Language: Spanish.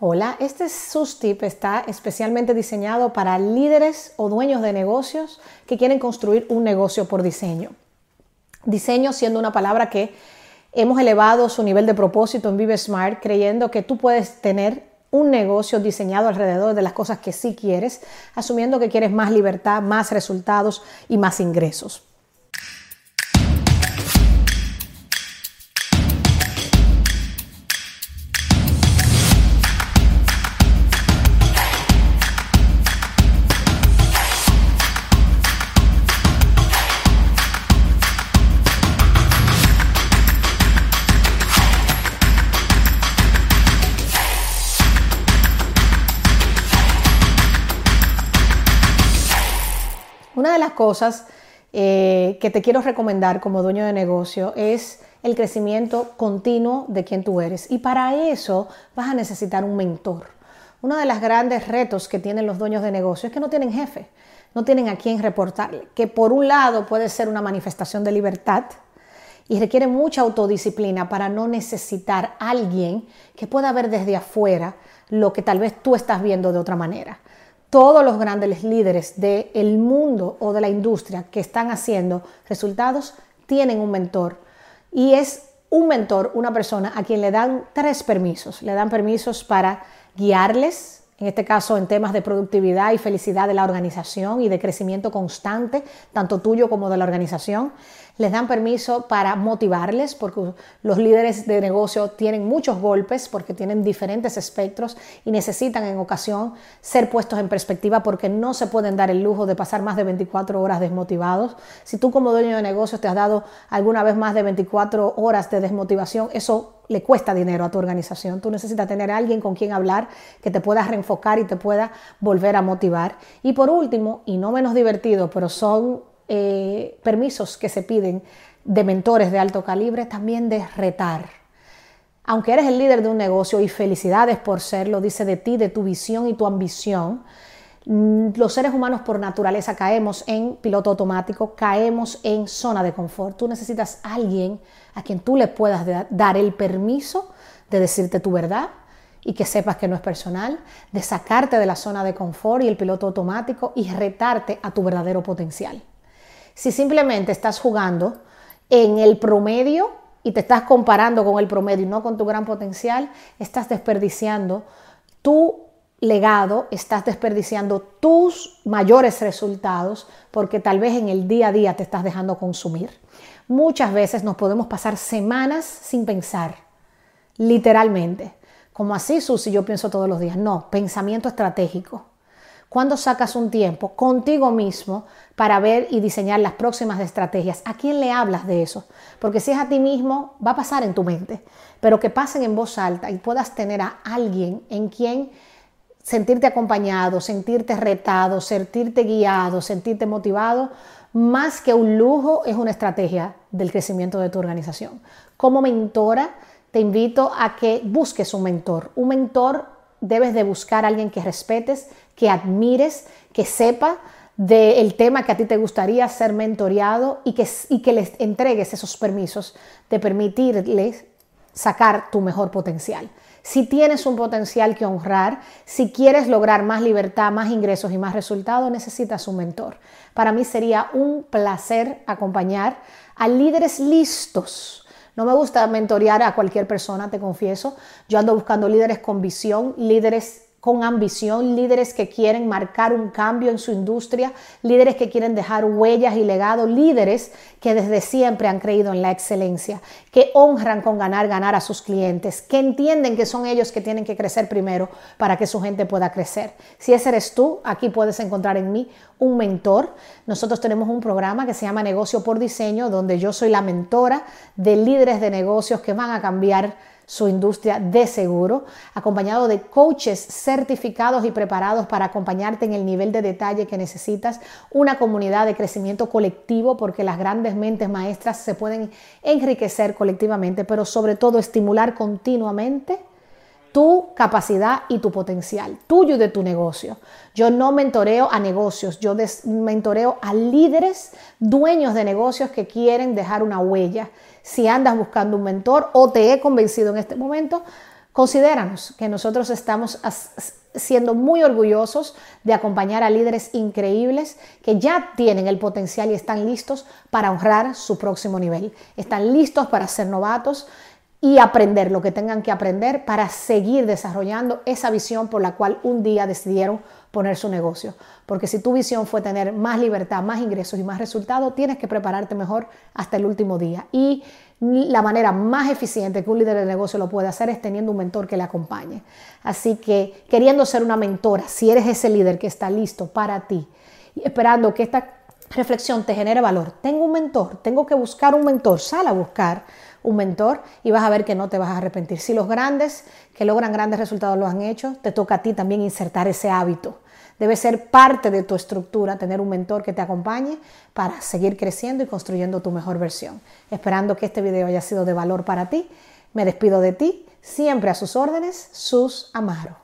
Hola, este SUSTIP está especialmente diseñado para líderes o dueños de negocios que quieren construir un negocio por diseño. Diseño siendo una palabra que hemos elevado su nivel de propósito en Vive Smart, creyendo que tú puedes tener un negocio diseñado alrededor de las cosas que sí quieres, asumiendo que quieres más libertad, más resultados y más ingresos. Una de las cosas eh, que te quiero recomendar como dueño de negocio es el crecimiento continuo de quien tú eres. Y para eso vas a necesitar un mentor. Uno de los grandes retos que tienen los dueños de negocio es que no tienen jefe, no tienen a quién reportarle, que por un lado puede ser una manifestación de libertad y requiere mucha autodisciplina para no necesitar a alguien que pueda ver desde afuera lo que tal vez tú estás viendo de otra manera todos los grandes líderes del mundo o de la industria que están haciendo resultados tienen un mentor. Y es un mentor, una persona a quien le dan tres permisos. Le dan permisos para guiarles, en este caso en temas de productividad y felicidad de la organización y de crecimiento constante, tanto tuyo como de la organización les dan permiso para motivarles, porque los líderes de negocio tienen muchos golpes, porque tienen diferentes espectros y necesitan en ocasión ser puestos en perspectiva porque no se pueden dar el lujo de pasar más de 24 horas desmotivados. Si tú como dueño de negocio te has dado alguna vez más de 24 horas de desmotivación, eso le cuesta dinero a tu organización. Tú necesitas tener a alguien con quien hablar que te pueda reenfocar y te pueda volver a motivar. Y por último, y no menos divertido, pero son eh, permisos que se piden de mentores de alto calibre, también de retar. Aunque eres el líder de un negocio y felicidades por serlo, dice de ti, de tu visión y tu ambición, mm, los seres humanos por naturaleza caemos en piloto automático, caemos en zona de confort. Tú necesitas a alguien a quien tú le puedas dar el permiso de decirte tu verdad y que sepas que no es personal, de sacarte de la zona de confort y el piloto automático y retarte a tu verdadero potencial. Si simplemente estás jugando en el promedio y te estás comparando con el promedio y no con tu gran potencial, estás desperdiciando tu legado, estás desperdiciando tus mayores resultados porque tal vez en el día a día te estás dejando consumir. Muchas veces nos podemos pasar semanas sin pensar, literalmente. Como así, Susi, yo pienso todos los días. No, pensamiento estratégico cuando sacas un tiempo contigo mismo para ver y diseñar las próximas estrategias? ¿A quién le hablas de eso? Porque si es a ti mismo, va a pasar en tu mente, pero que pasen en voz alta y puedas tener a alguien en quien sentirte acompañado, sentirte retado, sentirte guiado, sentirte motivado, más que un lujo, es una estrategia del crecimiento de tu organización. Como mentora, te invito a que busques un mentor. Un mentor debes de buscar a alguien que respetes, que admires, que sepa del tema que a ti te gustaría ser mentoreado y que, y que les entregues esos permisos de permitirles sacar tu mejor potencial. Si tienes un potencial que honrar, si quieres lograr más libertad, más ingresos y más resultados, necesitas un mentor. Para mí sería un placer acompañar a líderes listos. No me gusta mentorear a cualquier persona, te confieso. Yo ando buscando líderes con visión, líderes con ambición, líderes que quieren marcar un cambio en su industria, líderes que quieren dejar huellas y legado, líderes que desde siempre han creído en la excelencia, que honran con ganar, ganar a sus clientes, que entienden que son ellos que tienen que crecer primero para que su gente pueda crecer. Si ese eres tú, aquí puedes encontrar en mí un mentor. Nosotros tenemos un programa que se llama Negocio por Diseño, donde yo soy la mentora de líderes de negocios que van a cambiar su industria de seguro, acompañado de coaches certificados y preparados para acompañarte en el nivel de detalle que necesitas, una comunidad de crecimiento colectivo, porque las grandes mentes maestras se pueden enriquecer colectivamente, pero sobre todo estimular continuamente tu capacidad y tu potencial, tuyo y de tu negocio. Yo no mentoreo a negocios, yo mentoreo a líderes, dueños de negocios que quieren dejar una huella. Si andas buscando un mentor o te he convencido en este momento, Considéranos que nosotros estamos siendo muy orgullosos de acompañar a líderes increíbles que ya tienen el potencial y están listos para honrar su próximo nivel. Están listos para ser novatos y aprender lo que tengan que aprender para seguir desarrollando esa visión por la cual un día decidieron poner su negocio. Porque si tu visión fue tener más libertad, más ingresos y más resultados, tienes que prepararte mejor hasta el último día. Y la manera más eficiente que un líder de negocio lo puede hacer es teniendo un mentor que le acompañe. Así que queriendo ser una mentora, si eres ese líder que está listo para ti esperando que esta reflexión te genere valor, tengo un mentor, tengo que buscar un mentor, sal a buscar un mentor y vas a ver que no te vas a arrepentir. Si los grandes que logran grandes resultados lo han hecho, te toca a ti también insertar ese hábito Debe ser parte de tu estructura tener un mentor que te acompañe para seguir creciendo y construyendo tu mejor versión. Esperando que este video haya sido de valor para ti, me despido de ti, siempre a sus órdenes, sus Amaro.